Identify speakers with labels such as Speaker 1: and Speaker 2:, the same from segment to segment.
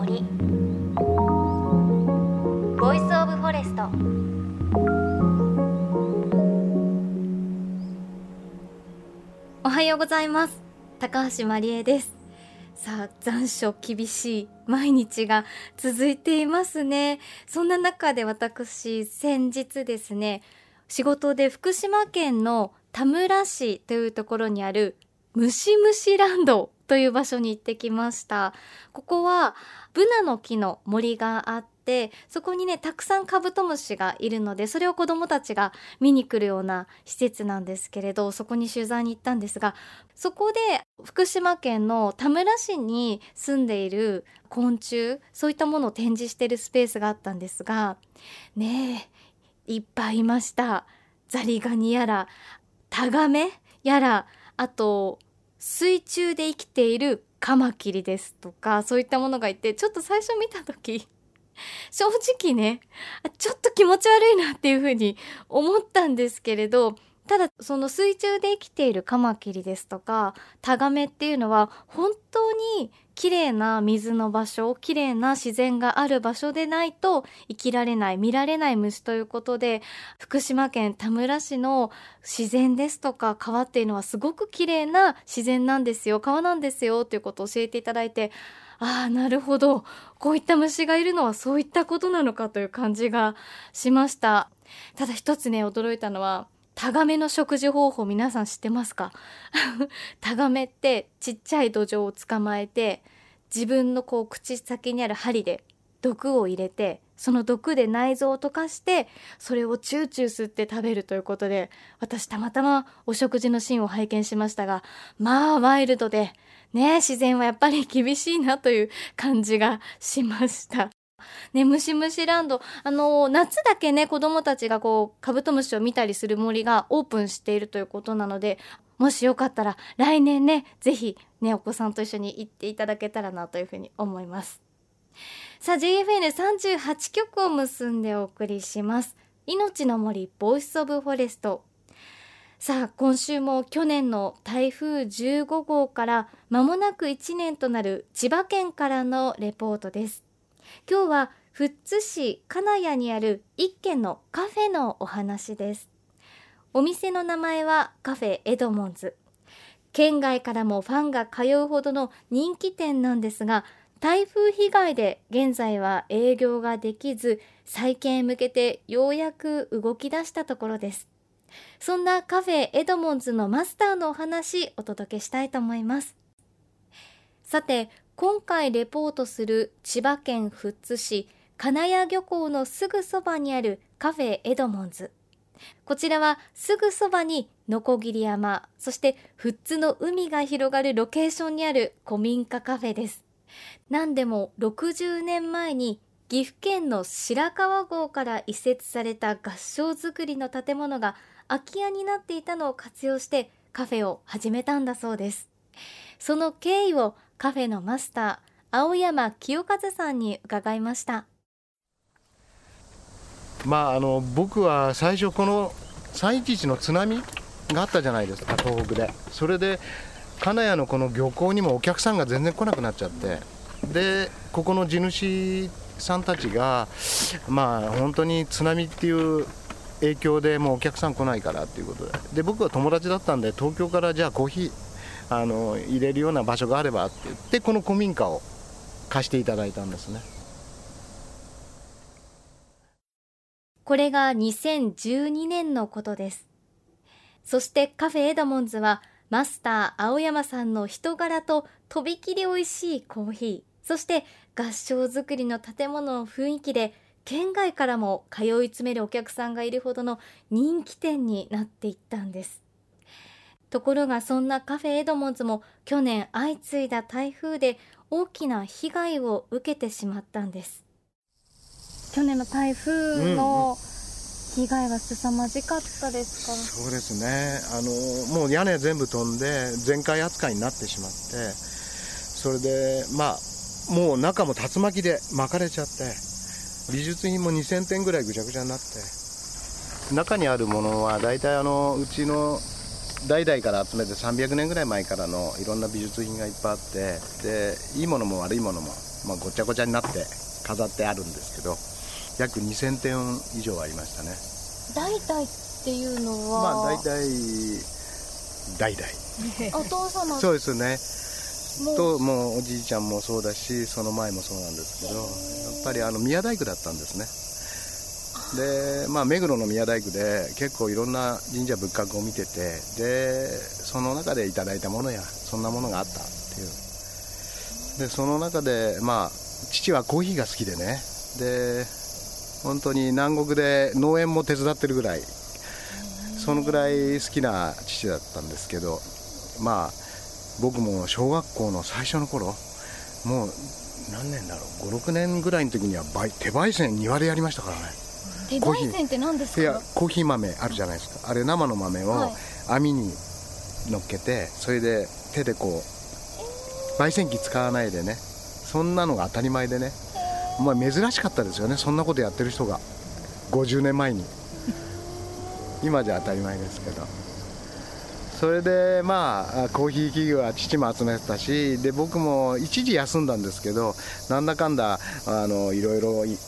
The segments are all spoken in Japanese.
Speaker 1: 森。 Voice of Forest おはようございます。高橋真理恵です。さあ残暑厳しい毎日が続いていますね。そんな中で私先日ですね仕事で福島県の田村市というところにあるムシムシランドという場所に行ってきました。ここはブナの木の森があってそこにねたくさんカブトムシがいるのでそれを子どもたちが見に来るような施設なんですけれどそこに取材に行ったんですがそこで福島県の田村市に住んでいる昆虫そういったものを展示しているスペースがあったんですがねえいっぱいいました。ザリガニやらタガメやらあと水中で生きているカマキリですとかそういったものがいてちょっと最初見た時 正直ねちょっと気持ち悪いなっていうふうに思ったんですけれどただその水中で生きているカマキリですとかタガメっていうのは本当に綺麗な水の場所綺麗な自然がある場所でないと生きられない見られない虫ということで福島県田村市の自然ですとか川っていうのはすごく綺麗な自然なんですよ。川なんですよということを教えていただいてああなるほど。こういった虫がいるのはそういったことなのかという感じがしました。ただ一つね驚いたのはタガメの食事方法皆さん知ってますか？タガメってちっちゃい土壌を捕まえて自分のこう口先にある針で毒を入れてその毒で内臓を溶かしてそれをチューチュー吸って食べるということで私たまたまお食事のシーンを拝見しましたがまあワイルドでね自然はやっぱり厳しいなという感じがしました。ね、ムシムシランド。あの、夏だけね、子供たちがこう、カブトムシを見たりする森がオープンしているということなので、もしよかったら来年ね、ぜひね、お子さんと一緒に行っていただけたらなというふうに思います。さあ、JFN38 曲を結んでお送りします。命の森 Voice of Forest さあ今週も去年の台風15号から間もなく1年となる千葉県からのレポートです今日は富津市金谷にある一軒のカフェのお話です。お店の名前はカフェエドモンズ。県外からもファンが通うほどの人気店なんですが台風被害で現在は営業ができず再建へ向けてようやく動き出したところです。そんなカフェエドモンズのマスターのお話お届けしたいと思います。さて今回レポートする千葉県富津市金谷漁港のすぐそばにあるカフェエドモンズ。こちらはすぐそばに鋸山そして富津の海が広がるロケーションにある古民家カフェです。何でも60年前に岐阜県の白川郷から移設された合掌造りの建物が空き家になっていたのを活用してカフェを始めたんだそうです。その経緯をカフェのマスター青山清和さんに伺いました。
Speaker 2: まああの僕は最初この311の津波があったじゃないですか東北で。それで金谷のこの漁港にもお客さんが全然来なくなっちゃって。でここの地主さんたちがまあ本当に津波っていう影響でもうお客さん来ないからっていうことで。で僕は友達だったんで東京からじゃあコーヒーあの入れるような場所があればって言ってこの古民家を貸していただいたんですね。
Speaker 1: これが2012年のことです。そしてカフェエドモンズはマスター青山さんの人柄ととびきり美味しいコーヒー。そして合掌造りの建物の雰囲気で県外からも通い詰めるお客さんがいるほどの人気店になっていったんです。ところがそんなカフェエドモンズも去年相次いだ台風で大きな被害を受けてしまったんです。去年の台風の被害は凄まじかったですか、うん、
Speaker 2: そうですね。あのもう屋根全部飛んで全壊扱いになってしまってそれでまあもう中も竜巻で巻かれちゃって美術品も2000点ぐらいぐちゃぐちゃになって中にあるものは大体あのうちの代々から集めて300年ぐらい前からのいろんな美術品がいっぱいあってでいいものも悪いものもまあ、ごちゃごちゃになって飾ってあるんですけど約2000点以上ありましたね。
Speaker 1: 代々っていうのは？
Speaker 2: まあ大体代々。
Speaker 1: お父様。
Speaker 2: そうですね。
Speaker 1: も
Speaker 2: ともうおじいちゃんもそうだしその前もそうなんですけどやっぱりあの宮大工だったんですねでまあ目黒の宮大工で結構いろんな神社仏閣を見ててでその中でいただいたものやそんなものがあったっていう。でその中でまあ父はコーヒーが好きでね。で本当に南国で農園も手伝ってるぐらいそのぐらい好きな父だったんですけどまあ僕も小学校の最初の頃もう何年だろう56年ぐらいの時には焙手焙煎庭でやりましたからね。
Speaker 1: 手
Speaker 2: コーヒー
Speaker 1: 焙煎って何です
Speaker 2: いや
Speaker 1: か
Speaker 2: コーヒー豆あるじゃないですか。あれ生の豆を
Speaker 1: はい。
Speaker 2: 網に乗っけてそれで手でこう焙煎機使わないでね。そんなのが当たり前でね。まあ珍しかったですよね。そんなことやってる人が。50年前に。今じゃ当たり前ですけど。それでまあコーヒー企業は父も集めてたしで僕も一時休んだんですけどなんだかんだあのいろいろい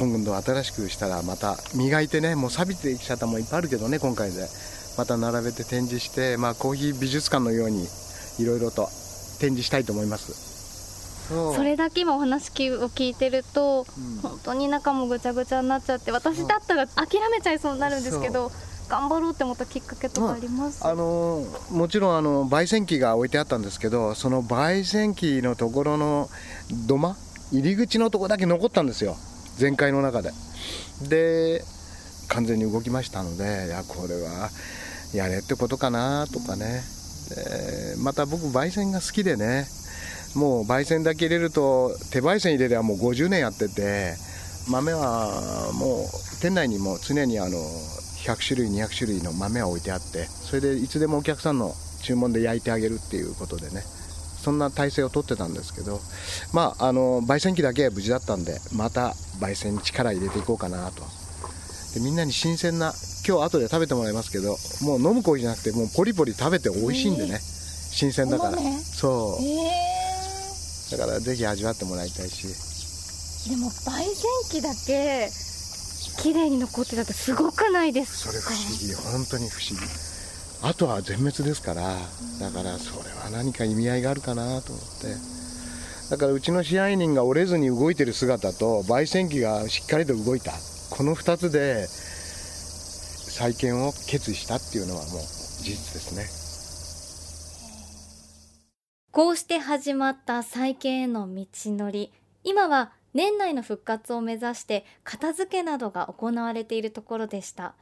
Speaker 2: 今度新しくしたらまた磨いてねもう錆びてきちゃったもんいっぱいあるけどね今回で。また並べて展示して、まあ、コーヒー美術館のようにいろいろと展示したいと思います。そ
Speaker 1: それだけ今お話を聞いてると、
Speaker 2: うん。
Speaker 1: 本当に中もぐちゃぐちゃになっちゃって私だったら諦めちゃいそうになるんですけど頑張ろうって思ったきっかけとかあります、
Speaker 2: あのもちろんあの焙煎機が置いてあったんですけどその焙煎機のところの土間入り口のところだけ残ったんですよ全開の中で。で完全に動きましたのでいやこれはやれってことかなとかね。でまた僕焙煎が好きでね。もう焙煎だけ入れると手焙煎入れればもう50年やってて豆はもう店内にも常にあの100種類200種類の豆は置いてあってそれでいつでもお客さんの注文で焼いてあげるっていうことでね。そんな体制をとってたんですけどまああの焙煎機だけは無事だったんでまた焙煎に力入れていこうかなと。でみんなに新鮮な今日後で食べてもらいますけどもう飲むコーヒーじゃなくてもうポリポリ食べて美味しいんでね、新鮮だから。そう。
Speaker 1: え
Speaker 2: だからぜひ味わってもらいたいし。
Speaker 1: ー、でも焙煎機だけ綺麗に残ってたってすごくないですか？
Speaker 2: それ不思議。本当に不思議あとは全滅ですからだからそれは何か意味合いがあるかなと思って。だからうちの支配人が折れずに動いてる姿と焙煎機がしっかりと動いた。この2つで再建を決意したっていうのはもう事実ですね。
Speaker 1: こうして始まった再建への道のり。今は年内の復活を目指して片付けなどが行われているところでした。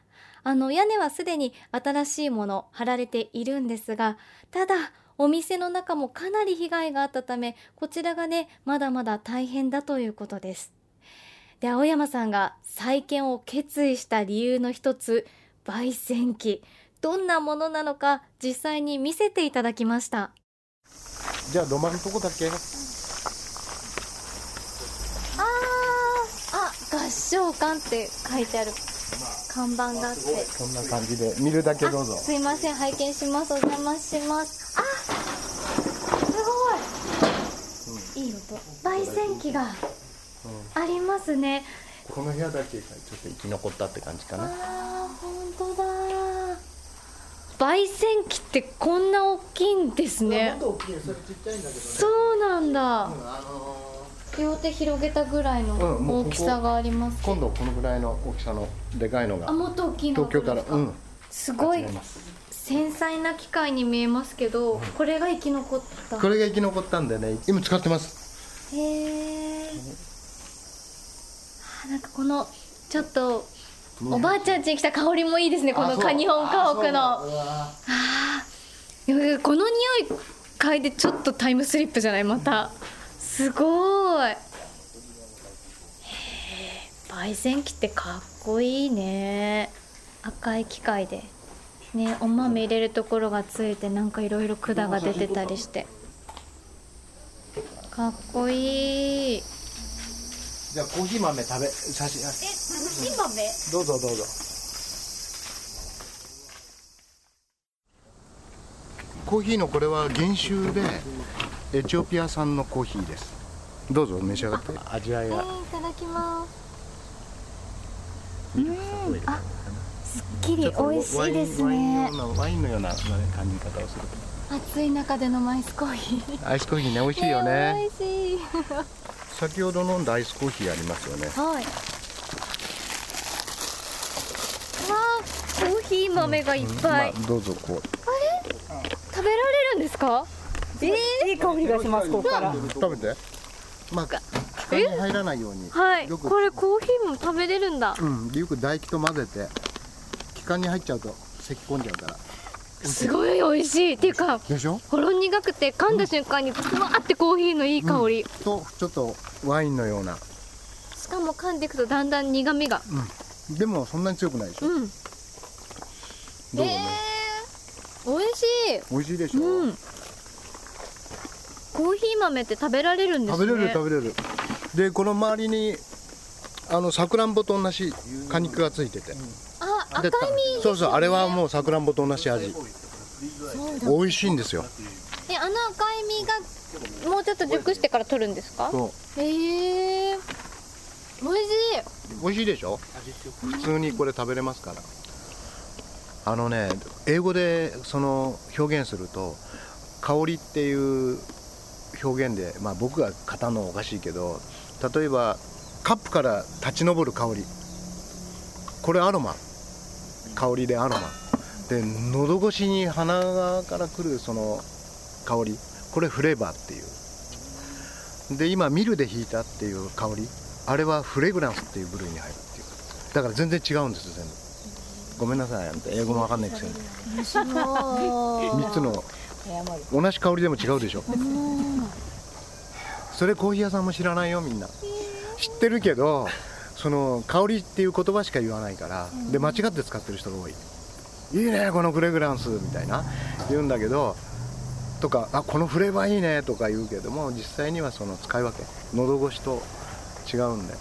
Speaker 1: あの屋根はすでに新しいもの貼られているんですがただお店の中もかなり被害があったためこちらがねまだまだ大変だということです。で青山さんが再建を決意した理由の一つ焙煎機。どんなものなのか実際に見せていただきました。
Speaker 2: じゃあ土間のとこだけ。
Speaker 1: あーあ合唱館って書いてある看板があって。
Speaker 2: こんな感じで見るだけどうぞ。
Speaker 1: あすいません。拝見します。お邪魔します。あすごい、いい音。焙煎機がありますね。
Speaker 2: この部屋だけちょっと生き残ったって感じかな。
Speaker 1: あー本当だ。焙煎機ってこんな大きいんですね。
Speaker 2: もっと大きいよそれちっちゃいんだけどね。
Speaker 1: そうなんだ。
Speaker 2: うんあのー
Speaker 1: 両手広げたぐらいの大きさがあります
Speaker 2: 今度このぐらいの大きさのでかいのが
Speaker 1: あもっと大きいの
Speaker 2: 東京からうん。
Speaker 1: すごい繊細な機械に見えますけど、これが生き残った。
Speaker 2: これが生き残ったんでね。今使ってます。
Speaker 1: へえなんかこのちょっとおばあちゃん家に来た香りもいいですね。このカニホン家屋の。あー。いやこの匂い嗅いでちょっとタイムスリップじゃない？また。すごいへえ焙煎機ってかっこいいね。赤い機械で。ねお豆入れるところがついてなんかいろいろ管が出てたりして。かっこいい。
Speaker 2: じゃあコーヒー豆食べさし
Speaker 1: えコーヒー豆
Speaker 2: どうぞどうぞ。コーヒーのこれは原種でエチオピア産のコーヒーですどうぞ召し上がって。味わいが、
Speaker 1: はい、いただきます。うん。あすっきり美味しいですね。
Speaker 2: ワインのような感じ方をする
Speaker 1: 暑い中でのアイスコーヒ
Speaker 2: ー。アイスコーヒーね美味しいよね。
Speaker 1: 美味しい。
Speaker 2: 先ほど飲んだアイスコーヒーありますよね。
Speaker 1: はい。コーヒー豆がいっぱい、
Speaker 2: うんまあ、どうぞこう。
Speaker 1: あれ？食べられるんですか？
Speaker 3: えー、いい香りがしますここから。
Speaker 2: 食べてまあ気管に入らないように
Speaker 1: はい。これコーヒーも食べれるんだ。
Speaker 2: うんよく唾液と混ぜて気管に入っちゃうと咳き込んじゃうから。
Speaker 1: すごい美味しい。っていうか
Speaker 2: でしょ？
Speaker 1: ほろ苦くて噛んだ瞬間にふわってコーヒーのいい香り、うん、
Speaker 2: とちょっとワインのような。
Speaker 1: しかも噛んでいくとだんだん苦みが、
Speaker 2: うん、でもそんなに強くないでしょ、うん。
Speaker 1: どうね、えー、美味しい。
Speaker 2: 美味しいでしょ、うん、
Speaker 1: コーヒー豆って食べられるんです
Speaker 2: ね。食べれる食べれる。でこの周りにあのさくらんぼと同じ果肉がついてて、
Speaker 1: あ赤い実、
Speaker 2: ね、そうそうあれはもうさくらんぼと同じ味。美味しいんですよ。
Speaker 1: えあの赤い実がもうちょっと熟してから取るんですか？そう。へえー、美味しい。
Speaker 2: 美味しいでしょ？普通にこれ食べれますから。あのね英語でその表現すると香りっていう表現で、まあ、僕が語るのおかしいけど例えばカップから立ち上る香り。これアロマ。香りでアロマ。で喉越しに鼻からくるその香り。これフレーバーっていう。で今ミルで弾いたっていう香り。あれはフレグランスっていう部類に入るっていう。だから全然違うんです全部。ごめんなさい英語もわかんないくせに。3つの同じ香りでも違うでしょ。それコーヒー屋さんも知らないよみんな。知ってるけどその香りっていう言葉しか言わないからで間違って使ってる人が多い。いいねこのフレグランスみたいな。言うんだけどとかあこのフレーバーいいねとか言うけども実際にはその使い分け喉越しと違うんだよ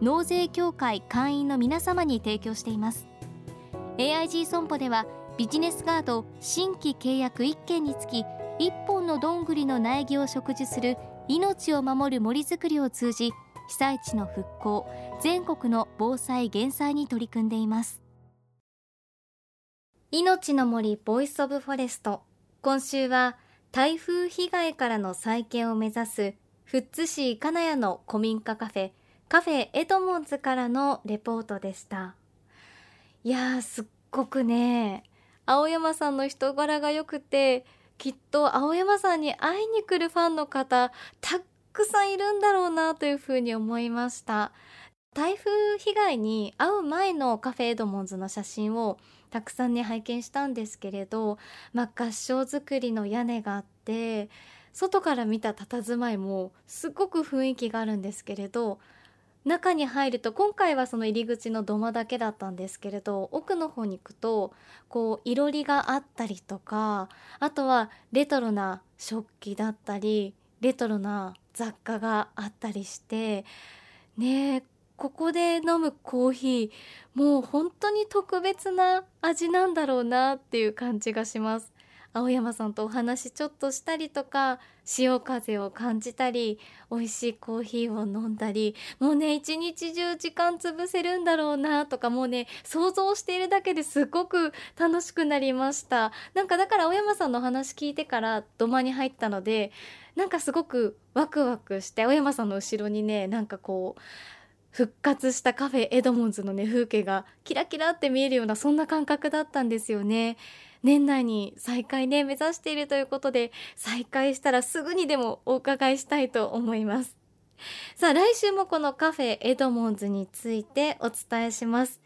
Speaker 1: 納税協会会員の皆様に提供しています。AIG 損保ではビジネスガード新規契約1件につき1本のどんぐりの苗木を植樹する命を守る森づくりを通じ被災地の復興全国の防災減災に取り組んでいます。命の森 Voice of Forest。今週は台風被害からの再建を目指す富津市金谷の古民家カフェカフェエドモンズからのレポートでした。いやすっごくね青山さんの人柄が良くてきっと青山さんに会いに来るファンの方たくさんいるんだろうなというふうに思いました。台風被害に遭う前のカフェエドモンズの写真をたくさんね拝見したんですけれど、まあ、合掌造りの屋根があって外から見た佇まいもすごく雰囲気があるんですけれど中に入ると今回はその入り口の土間だけだったんですけれど奥の方に行くとこういろりがあったりとかあとはレトロな食器だったりレトロな雑貨があったりしてねえここで飲むコーヒーもう本当に特別な味なんだろうなっていう感じがします。青山さんとお話ちょっとしたりとか潮風を感じたり美味しいコーヒーを飲んだりもうね一日中時間潰せるんだろうなとかもうね想像しているだけですごく楽しくなりました。なんかだから青山さんのお話聞いてから土間に入ったのでなんかすごくワクワクして青山さんの後ろにねなんかこう復活したカフェエドモンズのね風景がキラキラって見えるようなそんな感覚だったんですよね。年内に再開ね目指しているということで再開したらすぐにでもお伺いしたいと思います。さあ来週もこのカフェエドモンズについてお伝えします。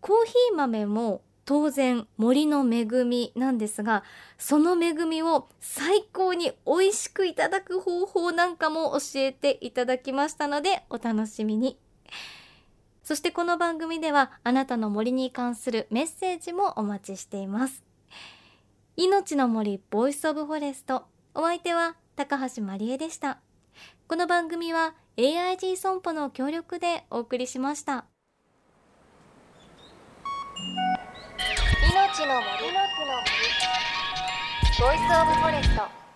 Speaker 1: コーヒー豆も当然森の恵みなんですがその恵みを最高に美味しくいただく方法なんかも教えていただきましたのでお楽しみに。そしてこの番組ではあなたの森に関するメッセージもお待ちしています。命の森 Voice of Forest。お相手は高橋まりえでした。この番組は AIG 損保の協力でお送りしました。命の森。の森。ボイスオブフォレスト。